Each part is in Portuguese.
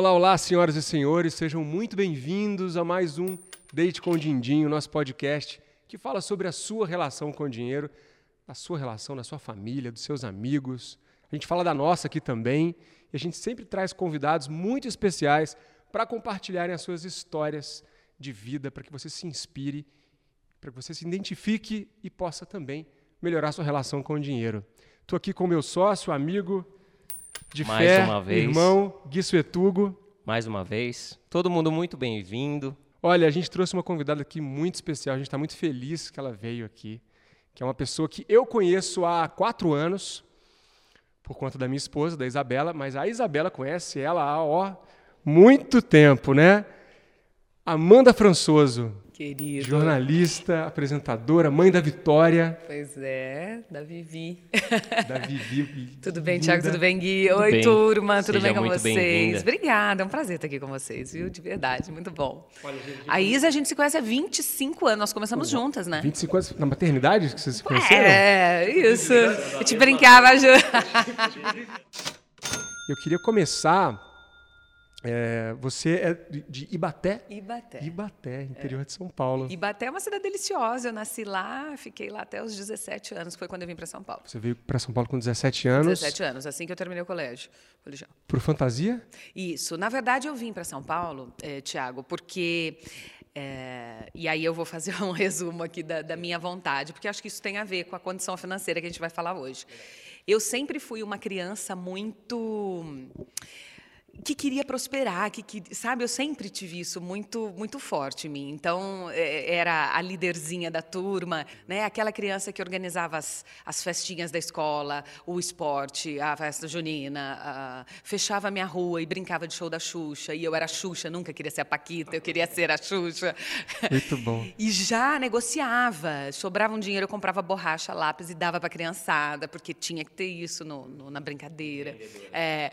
Olá, olá, senhoras e senhores, sejam muito bem-vindos a mais um Date com o Dindinho, nosso podcast que fala sobre a sua relação com o dinheiro, a sua relação na sua família, dos seus amigos. A gente fala da nossa aqui também e a gente sempre traz convidados muito especiais para compartilharem as suas histórias de vida, para que você se inspire, para que você se identifique e possa também melhorar sua relação com o dinheiro. Estou aqui com meu sócio, amigo de Mais fé, uma vez. irmão Gui Suetugo. mais uma vez. Todo mundo muito bem-vindo. Olha, a gente trouxe uma convidada aqui muito especial. A gente está muito feliz que ela veio aqui. Que é uma pessoa que eu conheço há quatro anos, por conta da minha esposa, da Isabela, mas a Isabela conhece ela há ó, muito tempo, né? Amanda Françoso, Querido. jornalista, apresentadora, mãe da Vitória, Pois é, da Vivi. da Vivi. tudo bem. Thiago? Tudo bem, Gui? Oi, bem. turma. Tudo Seja bem com muito vocês? Obrigada, é um prazer estar aqui com vocês, viu? De verdade, muito bom. A Isa, a gente se conhece há 25 anos, nós começamos juntas, né? 25 anos na maternidade que vocês se conheceram? É, isso. Eu te brincava, Ju. Eu queria começar. É, você é de Ibaté? Ibaté. Ibaté, interior de São Paulo. Ibaté é uma cidade deliciosa. Eu nasci lá, fiquei lá até os 17 anos, foi quando eu vim para São Paulo. Você veio para São Paulo com 17 anos. 17 anos, assim que eu terminei o colégio. colegial. Por fantasia? Isso. Na verdade, eu vim para São Paulo, eh, Tiago, porque. eh, e aí eu vou fazer um resumo aqui da, da minha vontade, porque acho que isso tem a ver com a condição financeira que a gente vai falar hoje. Eu sempre fui uma criança muito que queria prosperar, que, que sabe, eu sempre tive isso muito muito forte em mim. Então é, era a líderzinha da turma, né? Aquela criança que organizava as, as festinhas da escola, o esporte, a festa junina, a- fechava a minha rua e brincava de show da Xuxa. E eu era a Xuxa, nunca queria ser a Paquita, eu queria ser a Xuxa. Muito bom. E já negociava. Sobrava um dinheiro, eu comprava borracha, lápis e dava para a criançada, porque tinha que ter isso no- no- na brincadeira. É,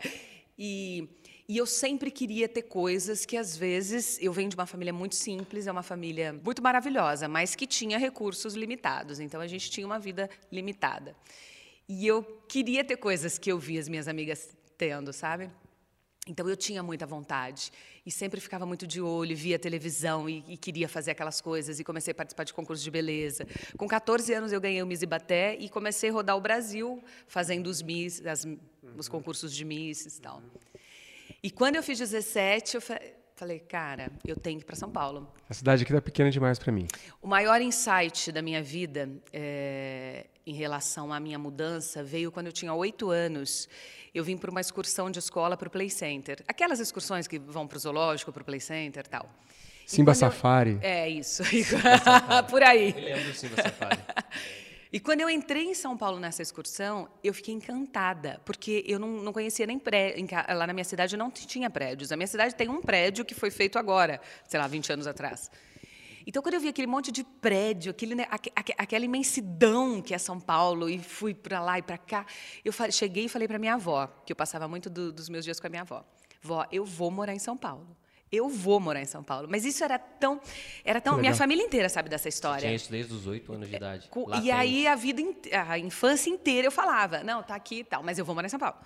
e, e eu sempre queria ter coisas que, às vezes, eu venho de uma família muito simples, é uma família muito maravilhosa, mas que tinha recursos limitados. Então, a gente tinha uma vida limitada. E eu queria ter coisas que eu via as minhas amigas tendo, sabe? Então eu tinha muita vontade e sempre ficava muito de olho, via televisão e, e queria fazer aquelas coisas e comecei a participar de concursos de beleza. Com 14 anos eu ganhei o Miss Ibaté e comecei a rodar o Brasil fazendo os Miss, as- os concursos de Miss e tal. E quando eu fiz 17, eu fa- falei, cara, eu tenho que ir para São Paulo. A cidade aqui tá pequena demais para mim. O maior insight da minha vida eh, em relação à minha mudança veio quando eu tinha oito anos. Eu vim para uma excursão de escola para o Play Center. Aquelas excursões que vão para o zoológico, para o Play Center e tal. Simba eu- Safari. É isso. Por aí. lembro sim, você fala. E quando eu entrei em São Paulo nessa excursão, eu fiquei encantada, porque eu não, não conhecia nem prédio. Lá na minha cidade não tinha prédios. A minha cidade tem um prédio que foi feito agora, sei lá, 20 anos atrás. Então, quando eu vi aquele monte de prédio, aquele, aque- aque- aquela imensidão que é São Paulo, e fui para lá e para cá, eu cheguei e falei para minha avó, que eu passava muito do- dos meus dias com a minha avó: Vó, eu vou morar em São Paulo. Eu vou morar em São Paulo. Mas isso era tão. Era tão minha família inteira sabe dessa história. Tinha isso desde os oito anos de idade. Co- Lá e tem. aí a vida, a infância inteira eu falava, não, tá aqui e tal, mas eu vou morar em São Paulo.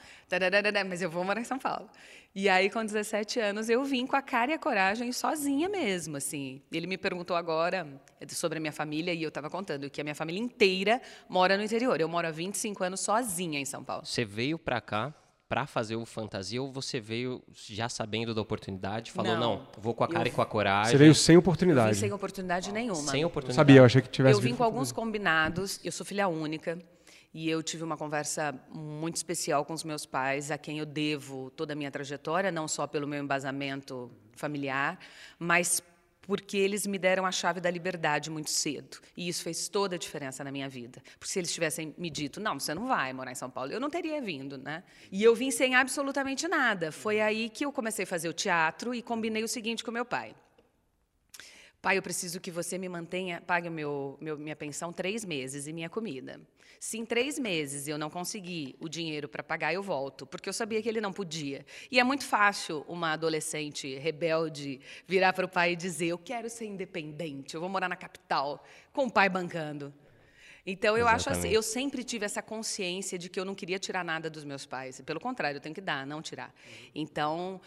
Mas eu vou morar em São Paulo. E aí com 17 anos eu vim com a cara e a coragem sozinha mesmo, assim. Ele me perguntou agora eh, sobre a minha família e eu estava contando que a minha família inteira mora no interior. Eu moro há 25 anos sozinha em São Paulo. Você veio pra cá pra fazer o fantasia ou você veio já sabendo da oportunidade? Falou, não, Não. vou com a cara Eu- e com a coragem. Você veio sem Eu oportunidade. vim sem oportunidade nenhuma. sem oportunidade. sabia, eu achei que tivesse Eu vim com alguns combinados. Eu sou filha única. E eu tive uma conversa muito especial com os meus pais, a quem eu devo toda a minha trajetória, não só pelo meu embasamento familiar, mas porque eles me deram a chave da liberdade muito cedo. E isso fez toda a diferença na minha vida. Porque se eles tivessem me dito, não, você não vai morar em São Paulo, eu não teria vindo, né? E eu vim sem absolutamente nada. Foi aí que eu comecei a fazer o teatro e combinei o seguinte com meu pai. Pai, eu preciso que você me mantenha, pague meu, meu- minha pensão três meses e minha comida. Se em três meses eu não conseguir o dinheiro para pagar, eu volto, porque eu sabia que ele não podia. E é muito fácil uma adolescente rebelde virar para o pai e dizer: Eu quero ser independente, eu vou morar na capital, com o pai bancando. Então, eu acho assim, Exatamente. eu sempre tive essa consciência de que eu não queria tirar nada dos meus pais. Pelo contrário, eu tenho que dar, não tirar. Então,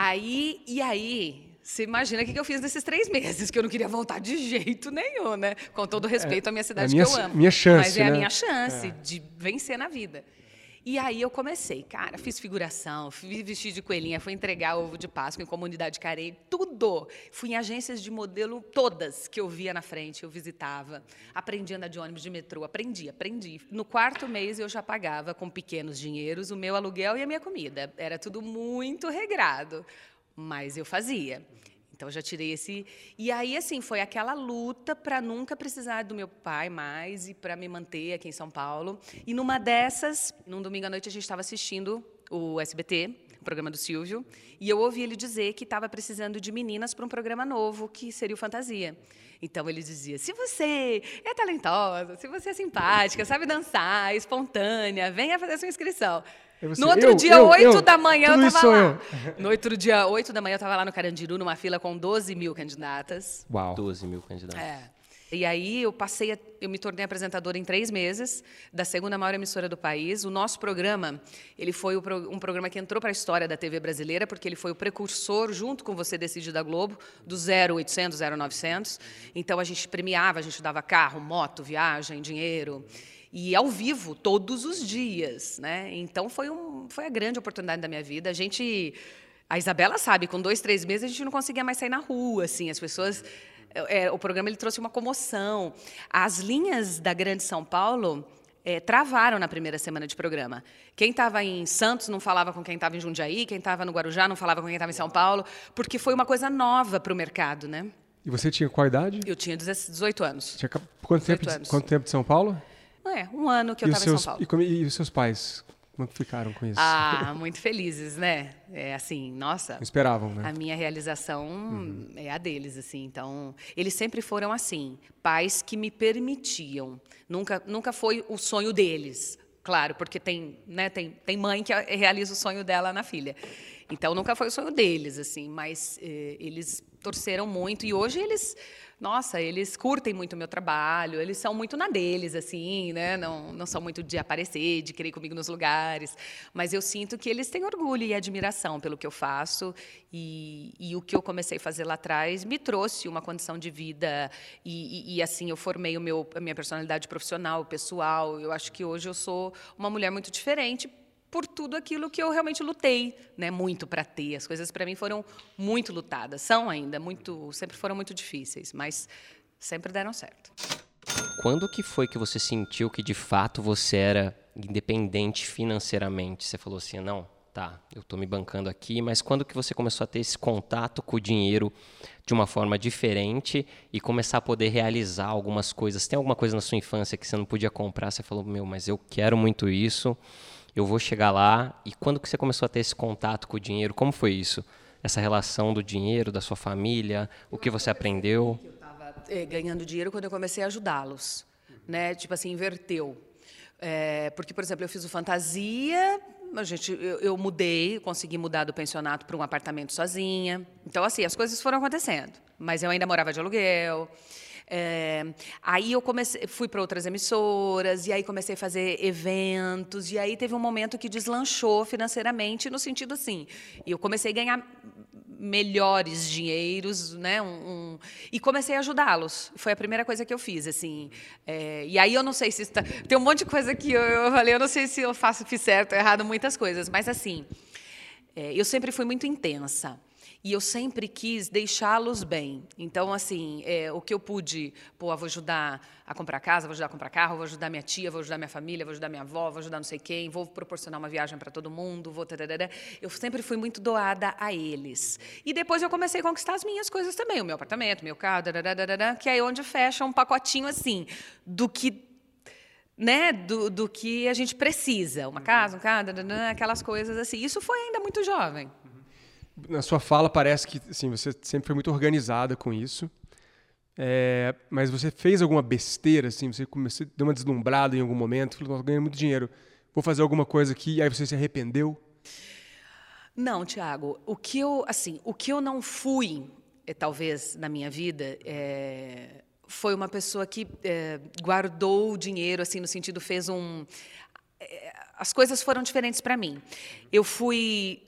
Aí, e aí, você imagina o que eu fiz nesses três meses, que eu não queria voltar de jeito nenhum, né? Com todo respeito à minha cidade minha, que eu amo. minha chance, Mas é né? a minha chance de vencer na vida. E aí eu comecei, cara, fiz figuração, fiz vestir de coelhinha, fui entregar ovo de Páscoa em comunidade carei, tudo. Fui em agências de modelo todas que eu via na frente, eu visitava. Aprendi a andar de ônibus, de metrô, aprendi, aprendi. No quarto mês eu já pagava com pequenos dinheiros o meu aluguel e a minha comida. Era tudo muito regrado, mas eu fazia. Então já tirei esse. E aí assim foi aquela luta para nunca precisar do meu pai mais e para me manter aqui em São Paulo. E numa dessas, num domingo à noite a gente estava assistindo o SBT, o programa do Silvio, e eu ouvi ele dizer que estava precisando de meninas para um programa novo que seria o Fantasia. Então ele dizia: se você é talentosa, se você é simpática, sabe dançar, espontânea, venha fazer sua inscrição. Você, no outro eu, dia, eu, 8 eu, da manhã, eu sou lá. No outro dia, 8 da manhã, eu estava lá no Carandiru, numa fila com 12 mil candidatas. Uau. 12 mil candidatos. É. E aí eu passei, a, eu me tornei apresentadora em três meses da segunda maior emissora do país. O nosso programa, ele foi o pro, um programa que entrou para a história da TV brasileira, porque ele foi o precursor, junto com Você Decide da Globo, do 0800, 0900. Então a gente premiava, a gente dava carro, moto, viagem, dinheiro e ao vivo todos os dias, né? Então foi um, foi a grande oportunidade da minha vida. A gente, a Isabela sabe, com dois, três meses a gente não conseguia mais sair na rua, assim, as pessoas é, o programa ele trouxe uma comoção. As linhas da Grande São Paulo é, travaram na primeira semana de programa. Quem estava em Santos não falava com quem estava em Jundiaí, quem estava no Guarujá não falava com quem estava em São Paulo, porque foi uma coisa nova para o mercado, né? E você tinha qual idade? Eu tinha 18 anos. Tinha quanto, tempo anos. quanto tempo de São Paulo? É, um ano que eu estava em São Paulo. E, como- e os seus pais? Como ficaram com isso? Ah, muito felizes, né? É assim, nossa. Não esperavam, né? A minha realização é a deles, assim. Então, eles sempre foram assim, pais que me permitiam. Nunca, nunca foi o sonho deles, claro, porque tem, né, tem, tem mãe que realiza o sonho dela na filha. Então, nunca foi o sonho deles, assim, mas eh, eles torceram muito e hoje eles, nossa, eles curtem muito o meu trabalho, eles são muito na deles, assim, né? Não, não são muito de aparecer, de querer ir comigo nos lugares, mas eu sinto que eles têm orgulho e admiração pelo que eu faço e, e o que eu comecei a fazer lá atrás me trouxe uma condição de vida e, e- e, assim eu formei o meu, a minha personalidade profissional, pessoal. Eu acho que hoje eu sou uma mulher muito diferente por tudo aquilo que eu realmente lutei, né, muito para ter. As coisas para mim foram muito lutadas, são ainda muito, sempre foram muito difíceis, mas sempre deram certo. Quando que foi que você sentiu que de fato você era independente financeiramente? Você falou assim, não, tá, eu tô me bancando aqui, mas quando que você começou a ter esse contato com o dinheiro de uma forma diferente e começar a poder realizar algumas coisas? Tem alguma coisa na sua infância que você não podia comprar? Você falou, meu, mas eu quero muito isso, eu vou chegar lá. E quando que você começou a ter esse contato com o dinheiro? Como foi isso? Essa relação do dinheiro, da sua família, o que você aprendeu? Eu estava ganhando dinheiro quando eu comecei a ajudá-los, né? Tipo assim, inverteu. É, porque, por exemplo, eu fiz o fantasia, a gente, eu, eu mudei, consegui mudar do pensionato para um apartamento sozinha. Então, assim, as coisas foram acontecendo. Mas eu ainda morava de aluguel. É, aí eu comecei, fui para outras emissoras e aí comecei a fazer eventos e aí teve um momento que deslanchou financeiramente no sentido assim, eu comecei a ganhar melhores dinheiros, né? Um, um- e comecei a ajudá-los. Foi a primeira coisa que eu fiz, assim. É, e aí eu não sei se está, tem um monte de coisa que eu, eu falei, eu não sei se eu faço fiz certo ou errado muitas coisas, mas assim, é, eu sempre fui muito intensa. E eu sempre quis deixá-los bem. Então, assim, é, o que eu pude, pô, eu vou ajudar a comprar casa, vou ajudar a comprar carro, vou ajudar minha tia, vou ajudar minha família, vou ajudar minha avó, vou ajudar não sei quem, vou proporcionar uma viagem para todo mundo, vou... Eu sempre fui muito doada a eles. E depois eu comecei a conquistar as minhas coisas também, o meu apartamento, meu carro, que é onde fecha um pacotinho assim, do que né, do, do que a gente precisa. Uma casa, um carro, aquelas coisas assim. Isso foi ainda muito jovem. Na sua fala parece que assim, você sempre foi muito organizada com isso. É, mas você fez alguma besteira, assim? Você começou, deu uma deslumbrada em algum momento, falou, "Nossa, ganhei muito dinheiro, vou fazer alguma coisa aqui, e aí você se arrependeu? Não, Tiago, o que eu, assim, o que eu não fui, eh, talvez, na minha vida, eh, foi uma pessoa que eh, guardou o dinheiro, assim, no sentido, fez um... as coisas foram diferentes para mim. Eu fui,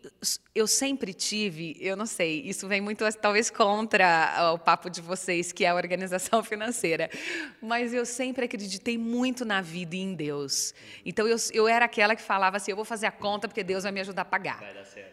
eu sempre tive, eu não sei, isso vem muito talvez contra o papo de vocês que é a organização financeira, mas eu sempre acreditei muito na vida e em Deus. Então eu, eu era aquela que falava assim, eu vou fazer a conta porque Deus vai me ajudar a pagar.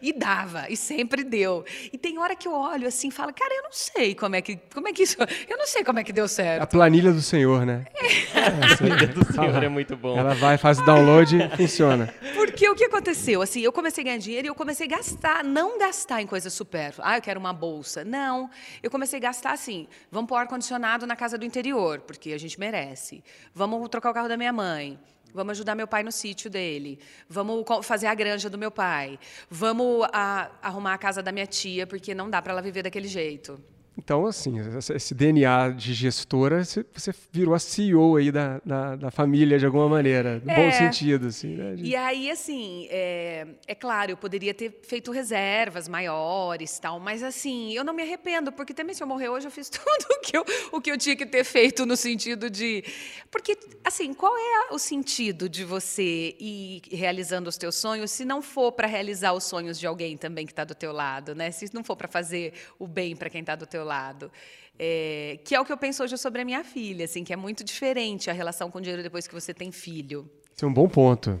E dava, e sempre deu. E tem hora que eu olho assim, e falo, cara, eu não sei como é que, como é que isso, eu não sei como é que deu certo. A planilha do Senhor, né? É. A planilha do Senhor é muito bom. Ela vai, faz o download e funciona funciona. Porque o que aconteceu? Assim, eu comecei a ganhar dinheiro e eu comecei a gastar, não gastar em coisas supérfluas. Ah, eu quero uma bolsa. Não. Eu comecei a gastar assim. Vamos pôr ar-condicionado na casa do interior, porque a gente merece. Vamos trocar o carro da minha mãe. Vamos ajudar meu pai no sítio dele. Vamos fazer a granja do meu pai. Vamos a, arrumar a casa da minha tia, porque não dá para ela viver daquele jeito. Então, assim, esse DNA de gestora, você virou a CEO aí da, da, da família de alguma maneira, no é. bom sentido, assim, né? E aí, assim, é, é, claro, eu poderia ter feito reservas maiores, tal, mas assim, eu não me arrependo, porque também se eu morrer hoje, eu fiz tudo o que eu, o que eu tinha que ter feito no sentido de... Porque, assim, qual é o sentido de você ir realizando os teus sonhos se não for para realizar os sonhos de alguém também que está do teu lado, né? Se não for para fazer o bem para quem está do teu lado. É, que é o que eu penso hoje sobre a minha filha, assim, que é muito diferente a relação com o dinheiro depois que você tem filho. Isso é um bom ponto.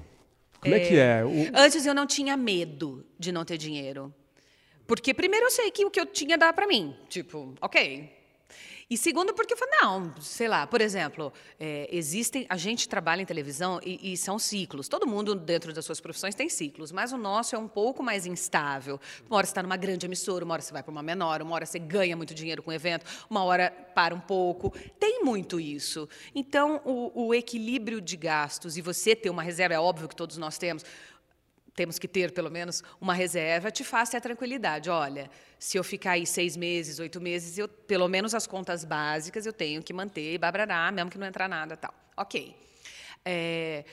Como é, é que é? O... Antes eu não tinha medo de não ter dinheiro. Porque primeiro eu sei que o que eu tinha dá para mim. Tipo, ok, e segundo, porque eu falei, não, sei lá, por exemplo, é, existem. A gente trabalha em televisão e, e, são ciclos. Todo mundo, dentro das suas profissões, tem ciclos, mas o nosso é um pouco mais instável. Uma hora você está numa grande emissora, uma hora você vai para uma menor, uma hora você ganha muito dinheiro com o evento, uma hora para um pouco. Tem muito isso. Então, o, o equilíbrio de gastos e você ter uma reserva, é óbvio que todos nós temos temos que ter pelo menos uma reserva, te ter a tranquilidade. Olha, se eu ficar aí seis meses, oito meses, eu, pelo menos as contas básicas eu tenho que manter, babrará, mesmo que não entrar nada tal. Ok. É,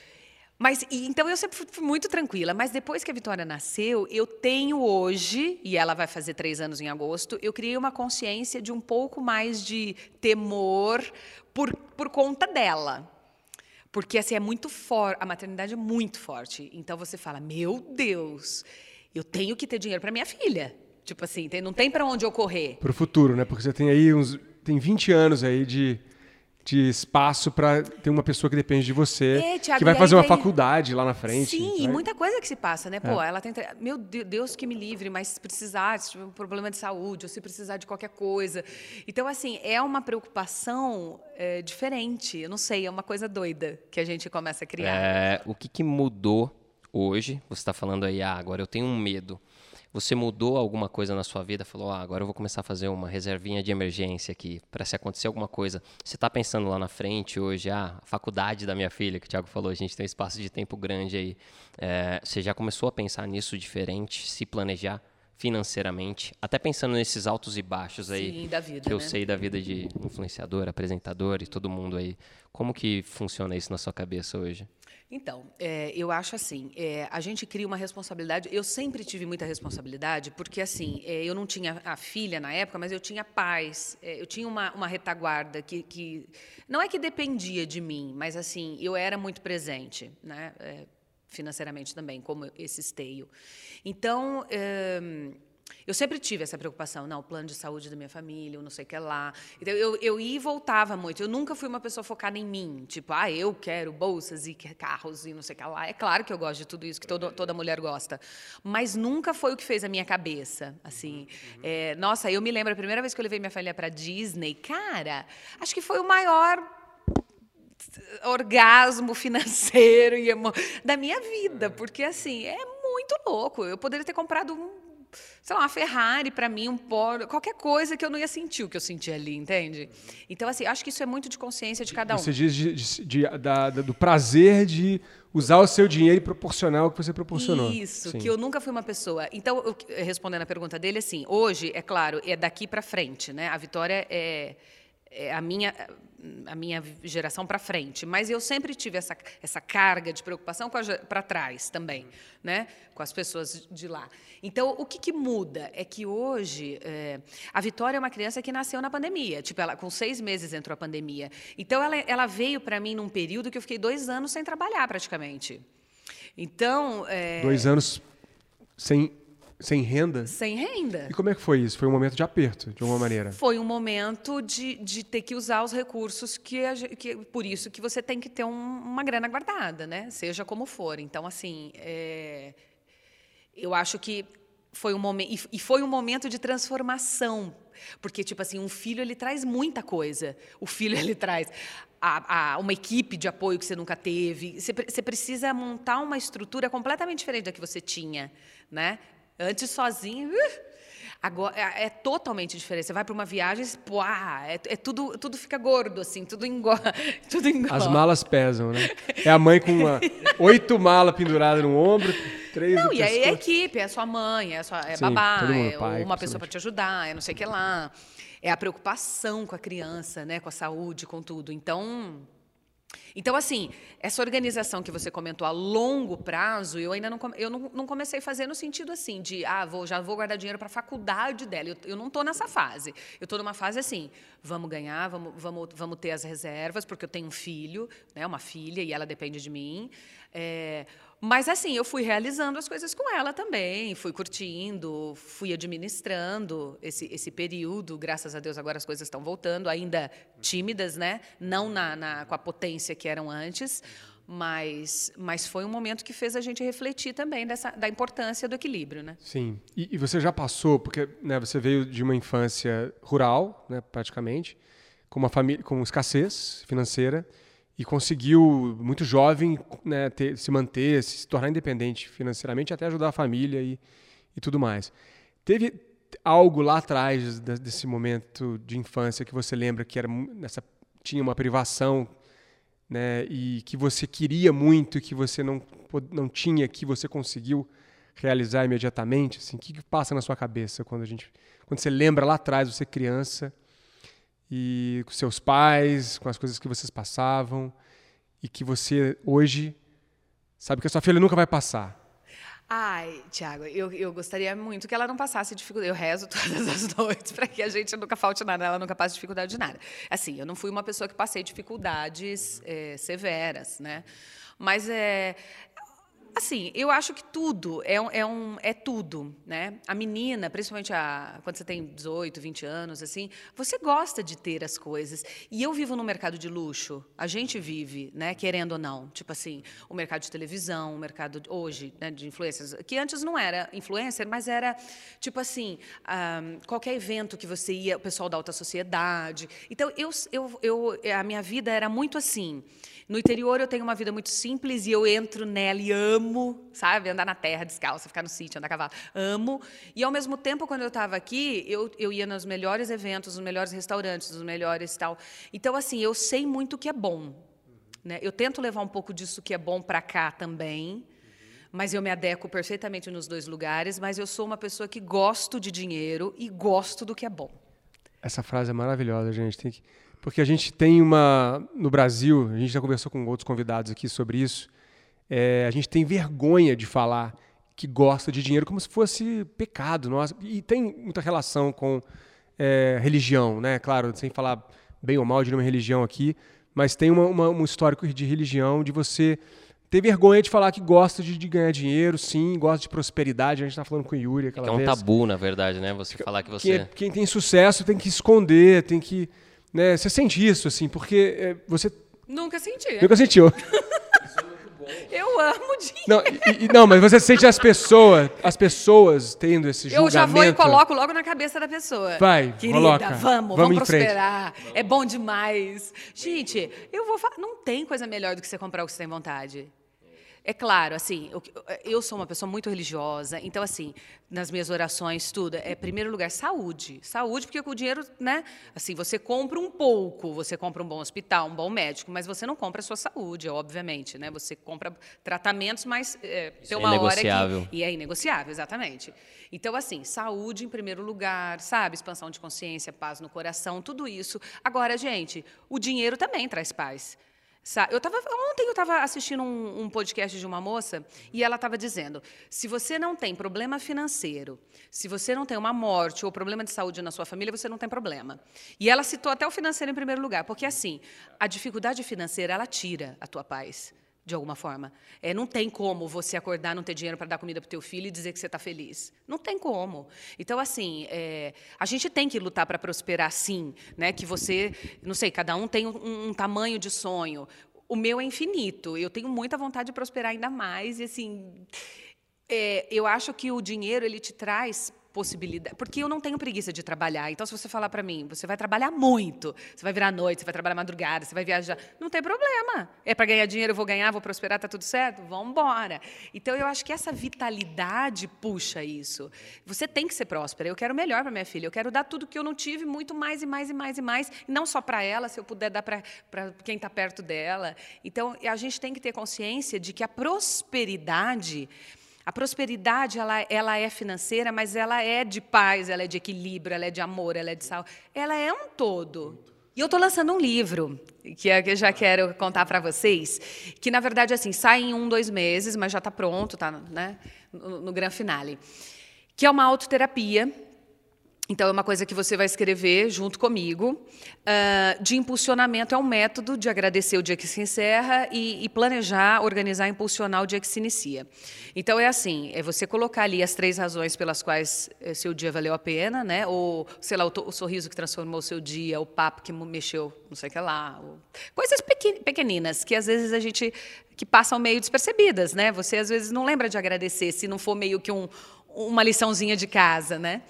mas então eu sempre fui muito tranquila. Mas depois que a Vitória nasceu, eu tenho hoje, e ela vai fazer três anos em agosto, eu criei uma consciência de um pouco mais de temor por, por conta dela. Porque assim é muito forte, a maternidade é muito forte. Então você fala: "Meu Deus, eu tenho que ter dinheiro para minha filha". Tipo assim, não tem para onde eu correr. Para o futuro, né? Porque você tem aí uns tem 20 anos aí de de espaço para ter uma pessoa que depende de você, é, Thiago, que vai fazer uma faculdade lá na frente. Sim, e muita coisa que se passa, né? Pô, é. ela tem. Meu Deus que me livre, mas se precisar, se tiver um problema de saúde, ou se precisar de qualquer coisa. Então, assim, é uma preocupação é, diferente. Eu não sei, é uma coisa doida que a gente começa a criar. É, o que, que mudou hoje? Você está falando aí, ah, agora eu tenho um medo. Você mudou alguma coisa na sua vida? Falou, ah, agora eu vou começar a fazer uma reservinha de emergência aqui, para se acontecer alguma coisa. Você está pensando lá na frente hoje, ah, a faculdade da minha filha, que o Thiago falou, a gente tem um espaço de tempo grande aí. É, você já começou a pensar nisso diferente, se planejar? financeiramente, até pensando nesses altos e baixos aí Sim, da vida, que eu né? sei da vida de influenciador, apresentador e todo mundo aí. Como que funciona isso na sua cabeça hoje? Então, é, eu acho assim, é, a gente cria uma responsabilidade. Eu sempre tive muita responsabilidade, porque assim, é, eu não tinha a filha na época, mas eu tinha pais, é, eu tinha uma, uma retaguarda que, que, não é que dependia de mim, mas assim, eu era muito presente, né, é, financeiramente também, como esse esteio. Então, é, eu sempre tive essa preocupação, não, o plano de saúde da minha família, eu não sei o que lá. Então, eu, eu ia e voltava muito. Eu nunca fui uma pessoa focada em mim. Tipo, ah, eu quero bolsas e carros e não sei o que lá. É claro que eu gosto de tudo isso, que todo, toda mulher gosta. Mas nunca foi o que fez a minha cabeça. Assim, uhum. é, Nossa, eu me lembro, a primeira vez que eu levei minha família para Disney, cara, acho que foi o maior orgasmo financeiro da minha vida, porque assim é muito louco. Eu poderia ter comprado um sei lá, uma Ferrari para mim, um Porsche, qualquer coisa que eu não ia sentir o que eu senti ali, entende? Então, assim, acho que isso é muito de consciência de cada um. Você diz de, de, de, da, do prazer de usar o seu dinheiro e proporcionar o que você proporcionou. Isso, Sim. que eu nunca fui uma pessoa. Então, eu, respondendo a pergunta dele, assim, hoje, é claro, é daqui para frente, né? A Vitória é é a minha a minha geração para frente, mas eu sempre tive essa, essa carga de preocupação para trás também, né, com as pessoas de lá. Então, o que, que muda é que hoje é, a Vitória é uma criança que nasceu na pandemia, tipo ela com seis meses entrou a pandemia. Então, ela, ela veio para mim num período que eu fiquei dois anos sem trabalhar praticamente. Então, é, Dois anos sem, sem renda? sem renda. E como é que foi isso? Foi um momento de aperto, de alguma maneira? Foi um momento de, de ter que usar os recursos que, a que por isso que você tem que ter um- uma grana guardada, né? Seja como for. Então, assim, é, eu acho que foi um momento e, foi um momento de transformação, porque tipo assim, um filho ele traz muita coisa. O filho ele traz a- a- uma equipe de apoio que você nunca teve. Você, você precisa montar uma estrutura completamente diferente da que você tinha, né? Antes sozinho. uh, Agora, é, é totalmente diferente. Você vai para uma viagem, pô, ah, é, é tudo, tudo fica gordo, assim, tudo engorda. Tudo engorda. As malas pesam, né? É a mãe com uma, oito malas penduradas no ombro, três Não, e aí é a equipe, é a sua mãe, é, sua, é Sim, babá, mundo, é pai, uma pessoa para te ajudar, é não sei o que lá. É a preocupação com a criança, né, com a saúde, com tudo. Então, então assim, essa organização que você comentou a longo prazo, eu ainda não, eu não, não comecei a fazer no sentido assim de, ah, vou, já vou guardar dinheiro para a faculdade dela. Eu, eu não estou nessa fase. Eu estou numa fase assim, vamos ganhar, vamos, vamos, vamos ter as reservas, porque eu tenho um filho, né, uma filha, e ela depende de mim. É, mas assim, eu fui realizando as coisas com ela também, fui curtindo, fui administrando esse, esse período. Graças a Deus agora as coisas estão voltando, ainda tímidas, né? Não na, na- com a potência que eram antes, mas, mas foi um momento que fez a gente refletir também dessa, da importância do equilíbrio, né? Sim. E, e você já passou, porque né, você veio de uma infância rural, né, praticamente, com uma família com escassez financeira e conseguiu muito jovem né, ter- se manter, se tornar independente financeiramente, até ajudar a família e, e tudo mais. Teve algo lá atrás de- desse momento de infância que você lembra que era nessa tinha uma privação né, e que você queria muito que você não, não tinha, que você conseguiu realizar imediatamente? Assim, o que, que passa na sua cabeça quando a gente, quando você lembra lá atrás, você criança e com seus pais, com as coisas que vocês passavam e que você hoje sabe que a sua filha nunca vai passar? Ai, Tiago, eu, eu gostaria muito que ela não passasse dificuldade. Eu rezo todas as noites para que a gente nunca falte nada, ela nunca passe dificuldade de nada. Assim, eu não fui uma pessoa que passei dificuldades eh, severas, né? Mas é. Assim, eu acho que tudo é, um, é, um, é tudo, né? A menina, principalmente a, quando você tem 18, 20 anos, assim, você gosta de ter as coisas. E eu vivo no mercado de luxo, a gente vive, né? Querendo ou não. Tipo assim, o mercado de televisão, o mercado de- hoje, né, de influencers, que antes não era influencer, mas era, tipo assim, ah, qualquer evento que você ia, o pessoal da alta sociedade. Então, eu, eu, eu, a minha vida era muito assim. No interior eu tenho uma vida muito simples e eu entro nela e amo, sabe? Andar na terra descalça, ficar no sítio, andar a cavalo. Amo. E ao mesmo tempo, quando eu estava aqui, eu, eu ia nos melhores eventos, nos melhores restaurantes, nos melhores tal. Então, assim, eu sei muito o que é bom. Né? Eu tento levar um pouco disso que é bom para cá também. Mas eu me adequo perfeitamente nos dois lugares. Mas eu sou uma pessoa que gosto de dinheiro e gosto do que é bom. Essa frase é maravilhosa, gente. Tem que... Porque a gente tem uma. No Brasil, a gente já conversou com outros convidados aqui sobre isso. é, a gente tem vergonha de falar que gosta de dinheiro como se fosse pecado. Nossa. E tem muita relação com é, religião, né? Claro, sem falar bem ou mal de nenhuma religião aqui, mas tem uma, uma- um histórico de religião de você ter vergonha de falar que gosta de, de ganhar dinheiro, sim, gosta de prosperidade. A gente está falando com o Yuri aquela Que é um vez. tabu, na verdade, né? Você falar que Quem, você. é- quem tem sucesso tem que esconder, tem que. Né, você sente isso, assim, porque é, você Nunca senti. nunca sentiu. Eu amo dinheiro. Não, e- e- não, mas você sente as pessoas, as pessoas tendo esse Eu julgamento. já vou e coloco logo na cabeça da pessoa. Vai, Querida, coloca. vamos, Vamos vamos, em frente. prosperar. É bom demais. Gente, eu vou falar. Não tem coisa melhor do que você comprar o que você tem vontade. É claro, assim, eu, sou uma pessoa muito religiosa, então, assim, nas minhas orações, tudo, é, em primeiro lugar, saúde. Saúde, porque com o dinheiro, né, assim, você compra um pouco, você compra um bom hospital, um bom médico, mas você não compra a sua saúde, obviamente, né? Você compra tratamentos, mas é, tem é uma hora inegociável. que... E é inegociável, exatamente. Então, assim, saúde em primeiro lugar, sabe? Expansão de consciência, paz no coração, tudo isso. Agora, gente, o dinheiro também traz paz. Eu tava, ontem eu estava assistindo um, um podcast de uma moça e ela estava dizendo: se você não tem problema financeiro, se você não tem uma morte ou problema de saúde na sua família, você não tem problema. E ela citou até o financeiro em primeiro lugar, porque assim, a dificuldade financeira ela tira a tua paz. De alguma forma. É, não tem como você acordar, não ter dinheiro para dar comida para o teu filho e dizer que você está feliz. Não tem como. Então, assim, é, a gente tem que lutar para prosperar, sim. Né? Que você, não sei, cada um tem um, um tamanho de sonho. O meu é infinito. Eu tenho muita vontade de prosperar ainda mais. E, assim, é, eu acho que o dinheiro ele te traz possibilidade. Porque eu não tenho preguiça de trabalhar. Então, se você falar para mim, você vai trabalhar muito, você vai virar à noite, você vai trabalhar madrugada, você vai viajar, não tem problema. É para ganhar dinheiro, eu vou ganhar, vou prosperar, tá tudo certo? Vamos embora. Então, eu acho que essa vitalidade puxa isso. Você tem que ser próspera. Eu quero melhor para minha filha. Eu quero dar tudo que eu não tive, muito mais e mais e mais e mais. E não só para ela, se eu puder dar para quem está perto dela. Então, a gente tem que ter consciência de que a prosperidade a prosperidade ela, ela é financeira, mas ela é de paz, ela é de equilíbrio, ela é de amor, ela é de saúde. Ela é um todo. E eu estou lançando um livro que é eu já quero contar para vocês, que na verdade assim sai em um, dois meses, mas já está pronto, está né, no, no grande finale, que é uma autoterapia então, é uma coisa que você vai escrever junto comigo. Uh, de impulsionamento é um método de agradecer o dia que se encerra e, e, planejar, organizar, impulsionar o dia que se inicia. Então, é assim: é você colocar ali as três razões pelas quais eh, seu dia valeu a pena, né? Ou, sei lá, o, o sorriso que transformou o seu dia, o papo que mexeu, não sei o que lá. Ou... Coisas pequeninas que às vezes a gente que passam meio despercebidas, né? Você às vezes não lembra de agradecer se não for meio que um, uma liçãozinha de casa, né?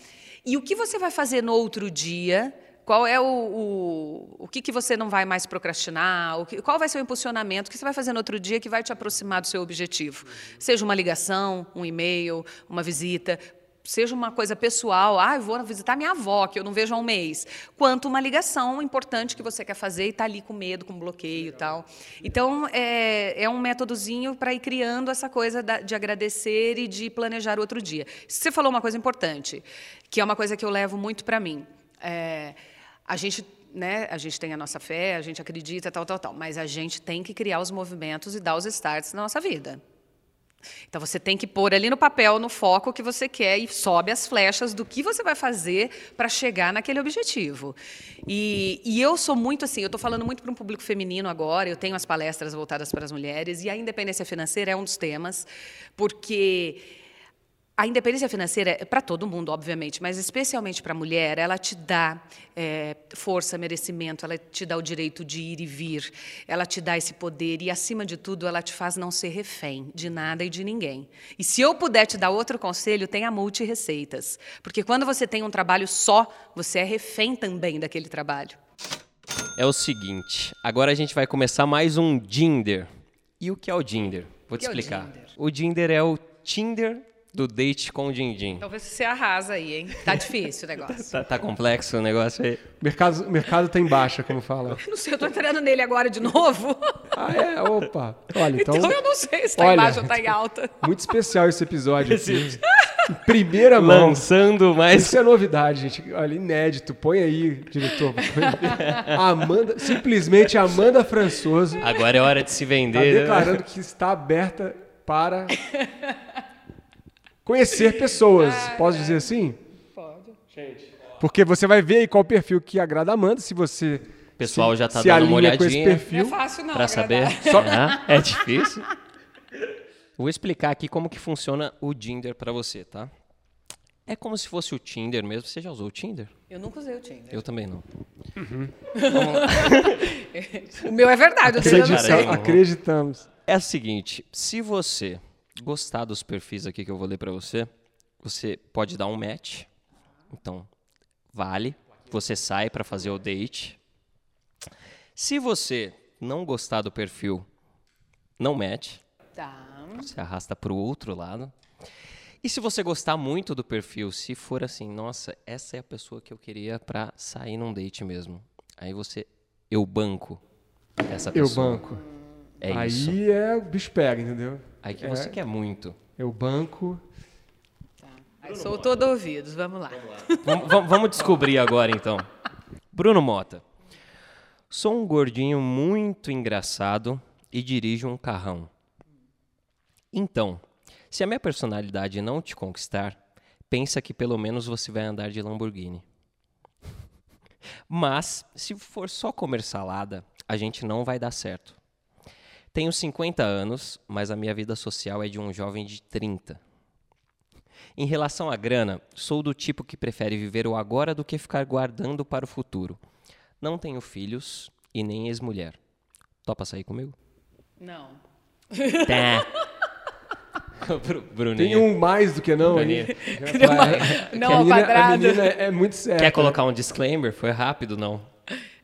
E o que você vai fazer no outro dia? Qual é o, o, o que, que você não vai mais procrastinar? Que, qual vai ser o impulsionamento? O que você vai fazer no outro dia que vai te aproximar do seu objetivo? Seja uma ligação, um e-mail, uma visita seja uma coisa pessoal, ah, eu vou visitar minha avó, que eu não vejo há um mês, quanto uma ligação importante que você quer fazer e está ali com medo, com bloqueio e tal. Então, é, é um métodozinho para ir criando essa coisa de agradecer e de planejar outro dia. Você falou uma coisa importante, que é uma coisa que eu levo muito para mim. É, a gente né, a gente tem a nossa fé, a gente acredita, tal, tal, tal, mas a gente tem que criar os movimentos e dar os starts na nossa vida. Então você tem que pôr ali no papel, no foco o que você quer e sobe as flechas do que você vai fazer para chegar naquele objetivo. E, e, eu sou muito assim, eu estou falando muito para um público feminino agora, eu tenho as palestras voltadas para as mulheres e a independência financeira é um dos temas, porque a independência financeira é para todo mundo, obviamente, mas especialmente para a mulher, ela te dá é, força, merecimento, ela te dá o direito de ir e vir, ela te dá esse poder e, acima de tudo, ela te faz não ser refém de nada e de ninguém. E se eu puder te dar outro conselho, tenha multi-receitas. Porque quando você tem um trabalho só, você é refém também daquele trabalho. É o seguinte, agora a gente vai começar mais um Dinder. E o que é o Dinder? Vou te explicar. É o, Dinder é o Tinder do date com o Dindim. Talvez você arrasa aí, hein? Tá difícil o negócio. tá, tá, complexo o negócio aí. Mercado, mercado tá em baixa, como fala. não sei, eu tô entrando nele agora de novo. ah, é? Opa. Olha, então... então eu não sei se tá olha, em baixa ou tá em alta. Muito especial esse episódio esse... Em primeira mão. Lançando mais... Isso é novidade, gente. Olha, inédito. Põe aí, diretor. Amanda, simplesmente Amanda Françoso. Agora é hora de se vender. Tá né? declarando que está aberta para conhecer pessoas. Ah, Posso dizer assim? Pode. Gente. Porque você vai ver aí qual perfil que agrada a Amanda, se você o pessoal se, já tá dando uma olhadinha. Com esse perfil. Não é fácil não. Para saber. Só... é difícil. Vou explicar aqui como que funciona o Tinder para você, tá? É como se fosse o Tinder mesmo. Você já usou o Tinder? Eu nunca usei o Tinder. Eu também não. Uhum. o meu é verdade, eu Acreditamos. É o seguinte, se você gostar dos perfis aqui que eu vou ler para você, você pode dar um match. Então, vale. Você sai para fazer o date. Se você não gostar do perfil, não match. Tá. Você arrasta para o outro lado. E se você gostar muito do perfil, se for assim, nossa, essa é a pessoa que eu queria para sair num date mesmo. Aí você, eu banco essa pessoa. Eu banco. É Aí isso. Aí é o bicho pega, entendeu? Aí que é, você quer muito. Eu banco. Tá. Aí sou todo ouvidos, vamos lá. Vamos, vamos, vamos descobrir agora então. Bruno Mota. Sou um gordinho muito engraçado e dirijo um carrão. Então, se a minha personalidade não te conquistar, pensa que pelo menos você vai andar de Lamborghini. Mas, se for só comer salada, a gente não vai dar certo. Tenho 50 anos, mas a minha vida social é de um jovem de 30. Em relação à grana, sou do tipo que prefere viver o agora do que ficar guardando para o futuro. Não tenho filhos e nem ex-mulher. Topa sair comigo? Não. Tá. Bru- Bruninho. Tem um mais do que não aí. Não, não ao menina- quadrado. é é muito séria. Quer colocar um disclaimer? Foi rápido, não?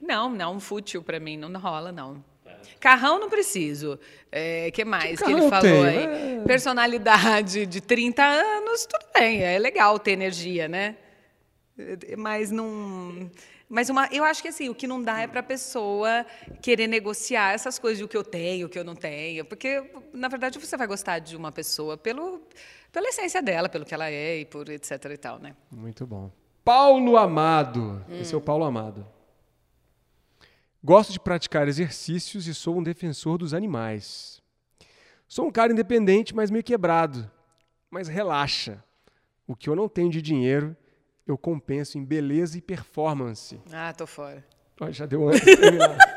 Não, não, fútil pra mim, não rola, não. Carrão não preciso. É, que mais que, carrão ele falou tenho? aí? É. Personalidade de 30 anos, tudo bem, é legal ter energia, né? Mas não. Mas uma, eu acho que assim, o que não dá é para a pessoa querer negociar essas coisas de o que eu tenho, o que eu não tenho. Porque, na verdade, você vai gostar de uma pessoa pelo, pela essência dela, pelo que ela é e por etc e tal, né? Muito bom. Paulo Amado. Esse é o Hum. Paulo Amado. Gosto de praticar exercícios e sou um defensor dos animais. Sou um cara independente, mas meio quebrado. Mas relaxa. O que eu não tenho de dinheiro, eu compenso em beleza e performance. Ah, tô fora. Já deu antes de terminar.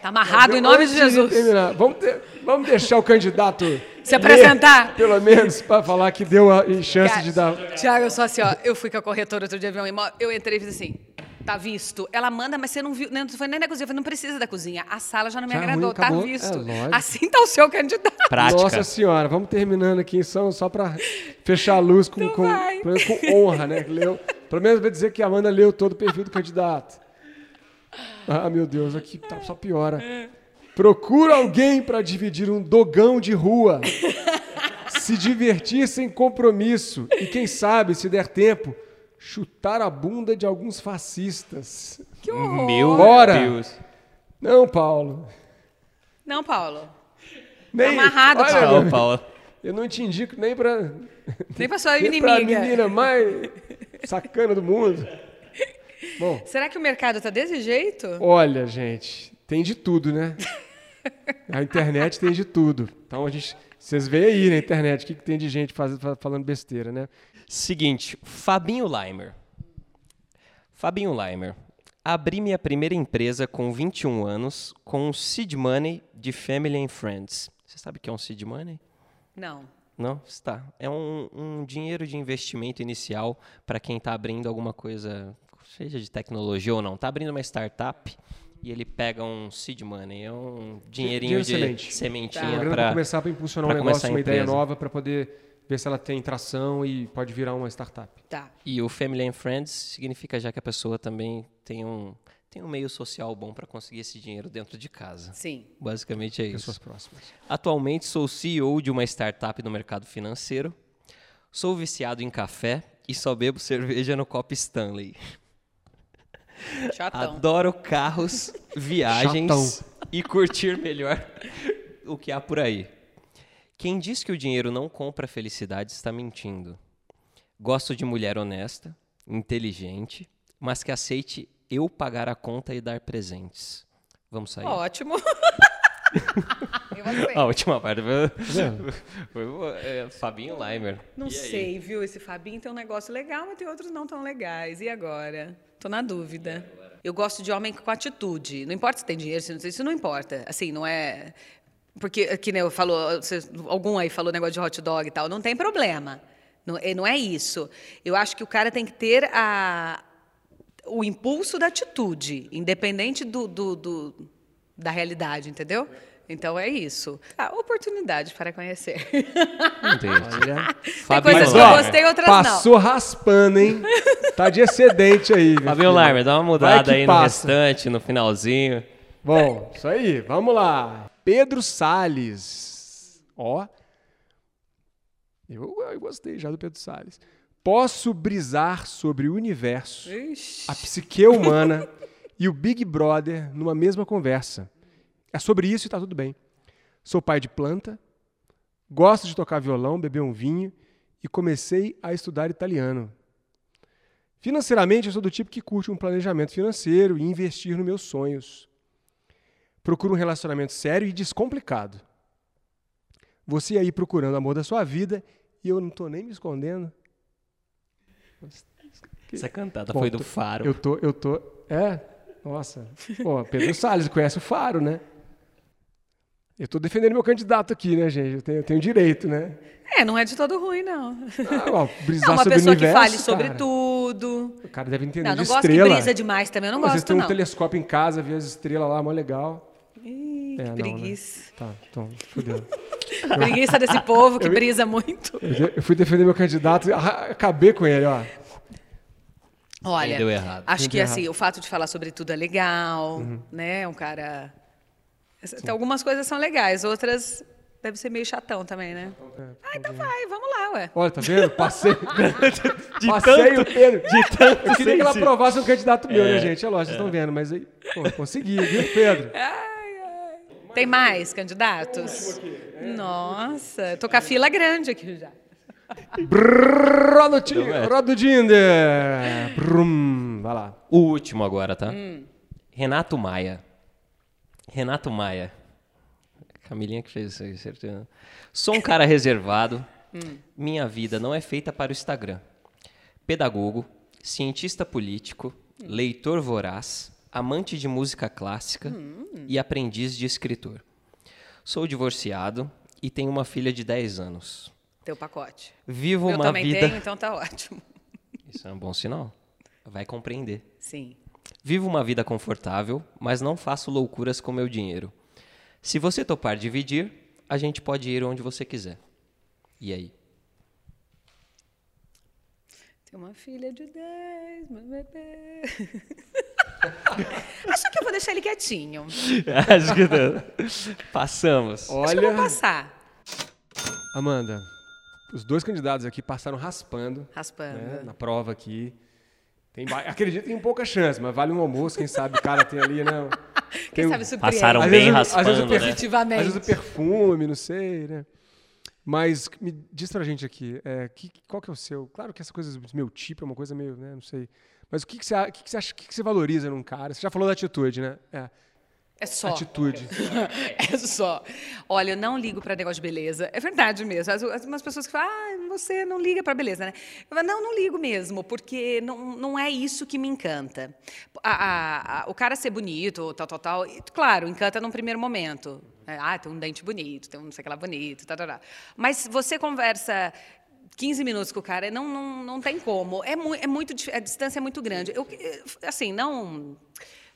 Tá amarrado em nome de Jesus. terminar. Vamos, ter- vamos deixar o candidato Se apresentar. ler, pelo menos, para falar que deu a chance Cara, de dar. Tiago, eu sou assim, ó. Eu fui com a corretora outro dia imóvel, eu entrei e fiz assim. Tá visto? Ela manda, mas você não viu. Não foi nem na cozinha. Eu falei, não precisa da cozinha. A sala já não me Já agradou. ruim, tá acabou. visto. É, lógico. assim tá o seu candidato. Prática. Nossa senhora, vamos terminando aqui só, só para fechar a luz com, Então com, com honra, né? Leu, pelo menos vai dizer que a Amanda leu todo o perfil do candidato. Ah, meu Deus, aqui tá, só piora. Procura alguém para dividir um dogão de rua. Se divertir sem compromisso. E quem sabe, se der tempo, chutar a bunda de alguns fascistas. Que horror. Meu Bora. Deus. Não, Paulo. Não, Paulo. Nem, amarrado, olha, Tchau, Paulo. Eu não te indico nem para Nem pra sua Nem pra inimiga. menina mais sacana do mundo. Bom, Será que o mercado tá desse jeito? olha, gente, tem de tudo, né? A internet tem de tudo. Então a gente, vocês veem aí na internet o que, que tem de gente faz- fa- falando besteira, né? Seguinte, Fabinho Leimer. Fabinho Leimer. Abri minha primeira empresa com 21 anos com um seed money de Family and Friends. Você sabe o que é um seed money? Não. Não? Está. É um, um dinheiro de investimento inicial para quem está abrindo alguma coisa, seja de tecnologia ou não. Está abrindo uma startup e ele pega um seed money. É um dinheirinho Dinheiro de semente. Tá. sementinha grana para começar para impulsionar um negócio, a uma ideia nova para poder ver se ela tem tração e pode virar uma startup. Tá. E o Family and Friends significa já que a pessoa também tem um, tem um meio social bom para conseguir esse dinheiro dentro de casa. Sim. Basicamente é Pessoas isso. próximas. Atualmente sou CEO de uma startup no mercado financeiro. Sou viciado em café e só bebo cerveja no copo Stanley. Chatão. Adoro carros, viagens Chatão. e curtir melhor o que há por aí. Quem diz que o dinheiro não compra felicidade está mentindo. Gosto de mulher honesta, inteligente, mas que aceite eu pagar a conta e dar presentes. Vamos sair. Ótimo. A última parte foi, é, Fabinho Leimer. Não E aí? sei, viu? Esse Fabinho tem um negócio legal, mas tem outros não tão legais. E agora? Tô na dúvida. Eu gosto de homem com atitude. Não importa se tem dinheiro, se não tem, isso não importa. Assim, não é. Porque, que nem eu falou, você- algum aí falou negócio de hot dog e tal, não tem problema. Não, é- não é isso. Eu acho que o cara tem que ter a, o impulso da atitude, independente do, do- do- da realidade, entendeu? Então é isso. A oportunidade para conhecer. Olha. Fabinho coisas que eu gostei, outras não. Passou raspando, hein? Tá de excedente aí. filho. Leimer, dá uma mudada aí no passa. restante, no finalzinho. Bom, isso aí. Vamos lá. Pedro Salles. Ó. Eu, eu gostei já do Pedro Salles. Posso brisar sobre o universo, Ixi. a psique humana e o Big Brother numa mesma conversa. É sobre isso e tá tudo bem. Sou pai de planta, gosto de tocar violão, beber um vinho e comecei a estudar italiano. Financeiramente, eu sou do tipo que curte um planejamento financeiro e investir nos meus sonhos. Procuro um relacionamento sério e descomplicado. Você aí procurando o amor da sua vida e eu não tô nem me escondendo. Essa cantada Bom, foi do tô- Faro. Eu tô, eu tô. É? Nossa. Pô, Pedro Salles conhece o Faro, né? Eu tô defendendo meu candidato aqui, né, gente? Eu tenho, eu tenho direito, né? É, não é de todo ruim, não. Ah, ó, brisar Não, uma sobre o pessoa que universo, fale sobre cara. tudo. O cara deve entender Não, não de gosto estrela. que brisa demais também, eu não Pô, Vocês gosto, têm um não. telescópio em casa, vê as estrelas lá, mó legal. É, que não, né? preguiça. Tá, então, fudeu. Preguiça desse povo que brisa muito. Eu eu fui defender meu candidato e ah, acabei com ele, ó. Olha, deu errado. acho Deu que assim, errado. o fato de falar sobre tudo é legal, Uhum. né? Um cara. Tem algumas coisas são legais, outras deve ser meio chatão também, né? Ah, então vai, vamos lá, ué. Olha, tá vendo? Passei. Passei o Pedro. De tanto Eu queria que ela aprovasse um candidato meu, né, gente? É lógico, vocês estão vendo, mas aí, pô, consegui, viu, Pedro? Tem mais candidatos? Nossa, tô com a fila grande aqui já. Brrr, Roda o Ti- roda o Dinder. Brum, vai lá. O último agora, tá? Renato Maia. Renato Maia. Camilinha que fez isso aí, certeza. Sou um cara reservado. Minha vida não é feita para o Instagram. Pedagogo, cientista político, leitor voraz, amante de música clássica e aprendiz de escritor. Sou divorciado e tenho uma filha de 10 anos. Teu pacote. Vivo eu uma também vida. tenho, então tá ótimo. Isso é um bom sinal. Vai compreender. Sim. Vivo uma vida confortável, mas não faço loucuras com meu dinheiro. Se você topar dividir, a gente pode ir onde você quiser. E aí? Tem uma filha de 10, meu bebê. Acho que eu vou deixar ele quietinho. Acho que não. Passamos. Acho que eu vou Olha, passar. Amanda, os dois candidatos aqui passaram raspando Raspando. né, na prova aqui. Tem, ba- acredito que tem pouca chance, mas vale um almoço, quem sabe o cara tem ali, né? Quem tem- sabe surpreende. Passaram Às bem vezes o- às vezes raspando, né? Às vezes o perfume, não sei, né? Mas me diz pra gente aqui, é, que, qual que é o seu? Claro que essa coisa do meu tipo é uma coisa meio, né, não sei. Mas o que, que, você, o que, que você acha, o que, que você valoriza num cara? Você já falou da atitude, né? É, É só. atitude. É só. Olha, eu não ligo para negócio de beleza. É verdade mesmo. As, as, umas pessoas que falam, ah, você não liga para beleza, né? Eu falo, não, não ligo mesmo, porque não, não é isso que me encanta. A- a- a- o cara ser bonito, tal, tal, tal, e, claro, encanta num primeiro momento. É, Ah, tem um dente bonito, tem um não sei o que lá bonito, tal, tal, tal. Mas você conversa 15 minutos com o cara, não, não, não tem como. É, mu é muito, a distância é muito grande. Eu, eh, assim, não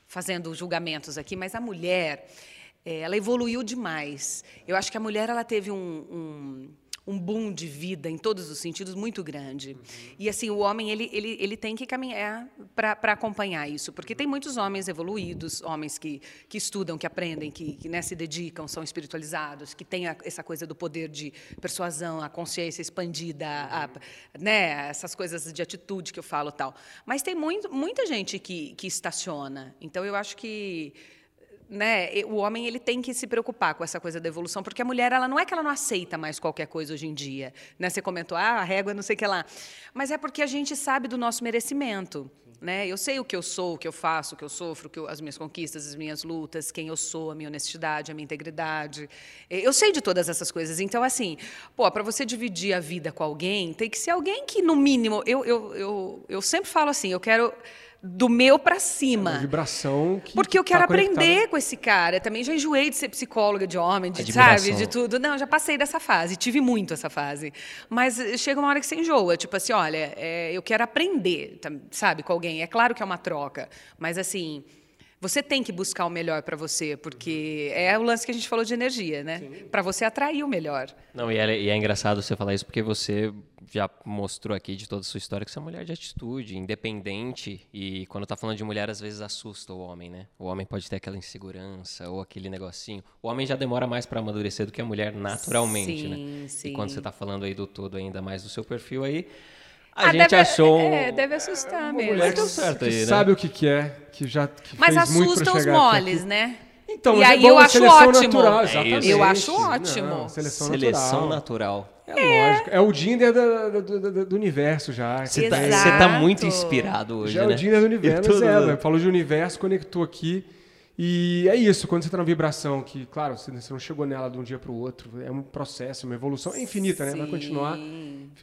fazendo julgamentos aqui, mas a mulher, eh, ela evoluiu demais. Eu acho que a mulher ela teve um, um, um boom de vida em todos os sentidos muito grande. E assim, o homem ele, ele, ele tem que caminhar para acompanhar isso, porque tem muitos homens evoluídos, homens que, que estudam, que aprendem, que, que né, se dedicam, são espiritualizados, que têm a- essa coisa do poder de persuasão, a consciência expandida, a, né, essas coisas de atitude que eu falo tal. Mas tem muito, muita gente que, que estaciona. Então eu acho que né, o homem ele tem que se preocupar com essa coisa da evolução, porque a mulher ela não é que ela não aceita mais qualquer coisa hoje em dia. Né? Você comentou, ah, a régua não sei o que lá. Mas é porque a gente sabe do nosso merecimento. Né? Eu sei o que eu sou, o que eu faço, o que eu sofro, que eu- as minhas conquistas, as minhas lutas, quem eu sou, a minha honestidade, a minha integridade. Eu sei de todas essas coisas. Então, assim, pô, para você dividir a vida com alguém, tem que ser alguém que, no mínimo, eu, eu, eu, eu sempre falo assim, eu quero do meu para cima. Uma vibração que Porque eu tá quero conectada. aprender com esse cara. Eu também já enjoei de ser psicóloga de homem, de, sabe, de tudo. Não, já passei dessa fase, tive muito essa fase. Mas chega uma hora que você enjoa, tipo assim, olha, é, eu quero aprender, sabe, com alguém. É claro que é uma troca, mas assim, você tem que buscar o melhor para você, porque é o lance que a gente falou de energia, né? Para você atrair o melhor. Não, e é, e é engraçado você falar isso porque você já mostrou aqui de toda a sua história que você é uma mulher de atitude, independente. E quando tá falando de mulher, às vezes assusta o homem, né? O homem pode ter aquela insegurança ou aquele negocinho. O homem já demora mais para amadurecer do que a mulher naturalmente, Sim, né? sim. E quando você tá falando aí do todo ainda mais do seu perfil aí, a Ah, gente deve, achou. É, deve assustar mesmo. Mulher que, certo que aí, né? sabe o que quer, que já que Mas fez muito pra assustam os moles, aqui. né? Então, e é aí bom, eu é acho seleção ótimo. natural, É exatamente. Eu acho ótimo. Não, seleção, Seleção natural. natural. É, lógico. É o Dinder do, do- do- do universo já. Você tá, Exato. você tá muito inspirado hoje, Já é né? o Dinder do universo. tudo- é, falou de universo, conectou aqui. E é isso, quando você tá na vibração, que, claro, você não chegou nela de um dia para o outro, é um processo, uma evolução é infinita, né? Vai Sim. continuar.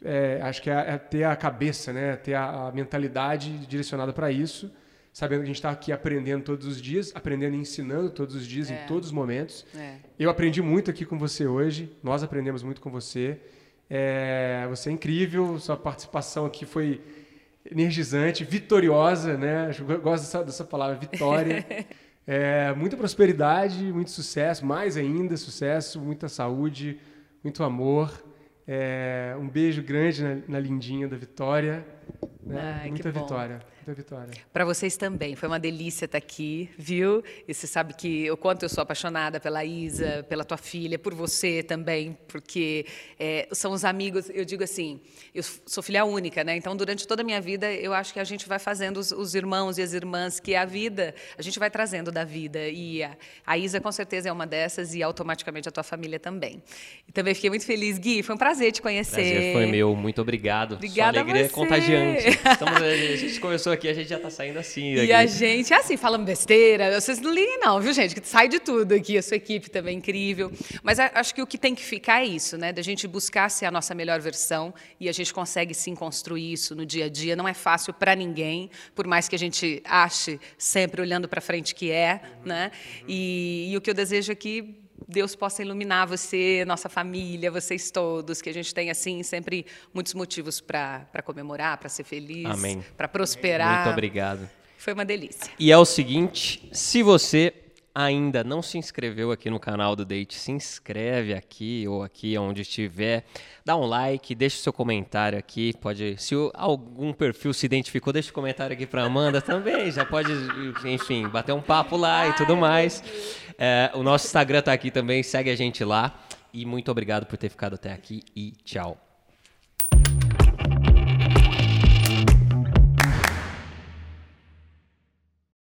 É, acho que é, é ter a cabeça, né? Ter a, a mentalidade direcionada para isso, sabendo que a gente está aqui aprendendo todos os dias, aprendendo e ensinando todos os dias, É. em todos os momentos. É. Eu aprendi muito aqui com você hoje, nós aprendemos muito com você. É, você é incrível, sua participação aqui foi energizante, vitoriosa, né? Eu gosto dessa, dessa palavra, vitória. É, muita prosperidade, muito sucesso, mais ainda sucesso, muita saúde, muito amor. É, um beijo grande na, na lindinha da Vitória. Né? Ai, muita vitória, muita vitória. Para vocês também, foi uma delícia estar aqui, viu? E você sabe que o quanto eu sou apaixonada pela Isa, pela tua filha, por você também, porque é, são os amigos. Eu digo assim, eu sou filha única, né? Então, durante toda a minha vida, eu acho que a gente vai fazendo os, os irmãos e as irmãs que a vida a gente vai trazendo da vida. E a, a Isa, com certeza, é uma dessas e automaticamente a tua família também. E também fiquei muito feliz, Gui. Foi um prazer te conhecer. Prazer foi meu, muito obrigado. Obrigada a Sua alegria é você. contagiante. Estamos, a gente começou aqui, a gente já está saindo assim. E aqui. a gente, assim, falando besteira, vocês não liguem não, viu, gente? Que sai de tudo aqui, a sua equipe também é incrível. Mas acho que o que tem que ficar é isso, né? Da gente buscar ser a nossa melhor versão e a gente consegue sim construir isso no dia a dia. Não é fácil para ninguém, por mais que a gente ache sempre olhando para frente que é, né? E, e o que eu desejo é que Deus possa iluminar você, nossa família, vocês todos, que a gente tenha assim sempre muitos motivos para comemorar, para ser feliz, para prosperar. Muito obrigado. Foi uma delícia. E é o seguinte, se você ainda não se inscreveu aqui no canal do Date, se inscreve aqui ou aqui onde estiver, dá um like, deixa o seu comentário aqui, pode, se algum perfil se identificou, deixa o comentário aqui para Amanda também, já pode, enfim, bater um papo lá e tudo mais. É, o nosso Instagram tá aqui também, segue a gente lá e muito obrigado por ter ficado até aqui e tchau.